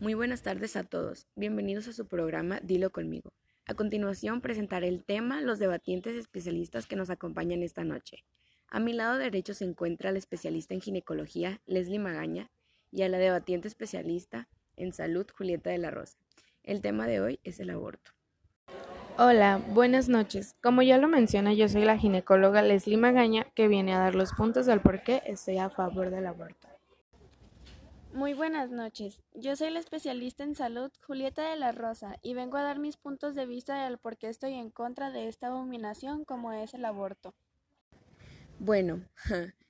Muy buenas tardes a todos. Bienvenidos a su programa Dilo conmigo. A continuación presentaré el tema los debatientes especialistas que nos acompañan esta noche. A mi lado derecho se encuentra la especialista en ginecología Leslie Magaña y a la debatiente especialista en salud Julieta de la Rosa. El tema de hoy es el aborto. Hola, buenas noches. Como ya lo menciona, yo soy la ginecóloga Leslie Magaña que viene a dar los puntos del por qué estoy a favor del aborto. Muy buenas noches. Yo soy la especialista en salud Julieta de la Rosa y vengo a dar mis puntos de vista del por qué estoy en contra de esta abominación como es el aborto. Bueno,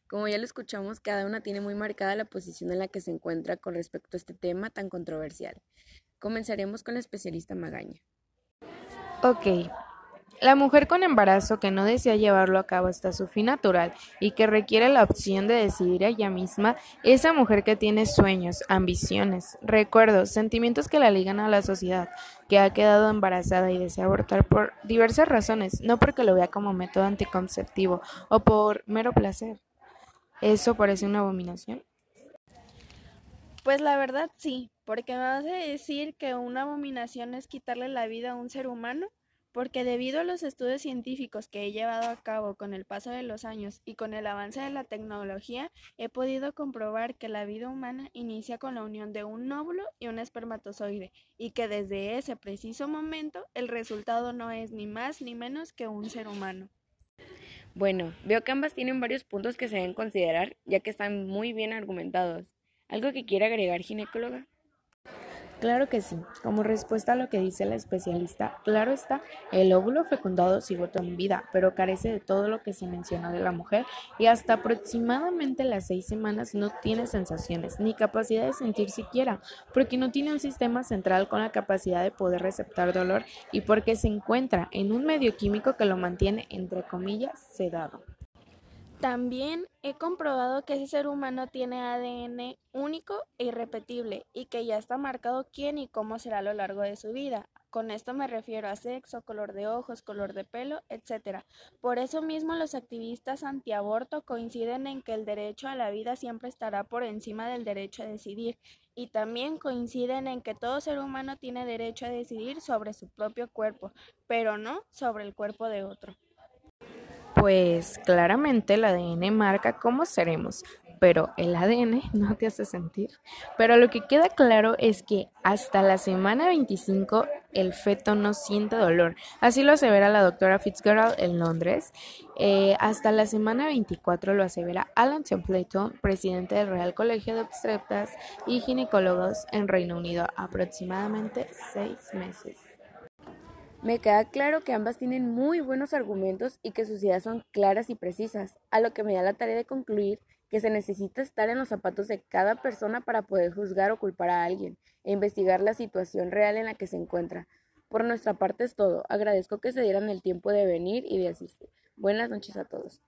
como ya lo escuchamos, cada una tiene muy marcada la posición en la que se encuentra con respecto a este tema tan controversial. Comenzaremos con la especialista Magaña. Ok. La mujer con embarazo que no desea llevarlo a cabo hasta su fin natural y que requiere la opción de decidir ella misma, esa mujer que tiene sueños, ambiciones, recuerdos, sentimientos que la ligan a la sociedad, que ha quedado embarazada y desea abortar por diversas razones, no porque lo vea como método anticonceptivo o por mero placer. ¿Eso parece una abominación? Pues la verdad sí, porque me vas a decir que una abominación es quitarle la vida a un ser humano, porque debido a los estudios científicos que he llevado a cabo con el paso de los años y con el avance de la tecnología, he podido comprobar que la vida humana inicia con la unión de un óvulo y un espermatozoide, y que desde ese preciso momento el resultado no es ni más ni menos que un ser humano. Bueno, veo que ambas tienen varios puntos que se deben considerar, ya que están muy bien argumentados. ¿Algo que quiera agregar, ginecóloga? Claro que sí. Como respuesta a lo que dice la especialista, claro está, el óvulo fecundado sigue en vida, pero carece de todo lo que se menciona de la mujer y hasta aproximadamente las seis semanas no tiene sensaciones ni capacidad de sentir siquiera, porque no tiene un sistema central con la capacidad de poder receptar dolor y porque se encuentra en un medio químico que lo mantiene, entre comillas, sedado. También he comprobado que ese ser humano tiene ADN único e irrepetible y que ya está marcado quién y cómo será a lo largo de su vida. Con esto me refiero a sexo, color de ojos, color de pelo, etc. Por eso mismo los activistas antiaborto coinciden en que el derecho a la vida siempre estará por encima del derecho a decidir y también coinciden en que todo ser humano tiene derecho a decidir sobre su propio cuerpo, pero no sobre el cuerpo de otro. Pues claramente el ADN marca cómo seremos, pero el ADN no te hace sentir. Pero lo que queda claro es que hasta la semana 25 el feto no siente dolor. Así lo asevera la doctora Fitzgerald en Londres. Eh, hasta la semana 24 lo asevera Alan Templeton, presidente del Real Colegio de Obstetras y Ginecólogos en Reino Unido, aproximadamente seis meses. Me queda claro que ambas tienen muy buenos argumentos y que sus ideas son claras y precisas, a lo que me da la tarea de concluir que se necesita estar en los zapatos de cada persona para poder juzgar o culpar a alguien e investigar la situación real en la que se encuentra. Por nuestra parte es todo. Agradezco que se dieran el tiempo de venir y de asistir. Buenas noches a todos.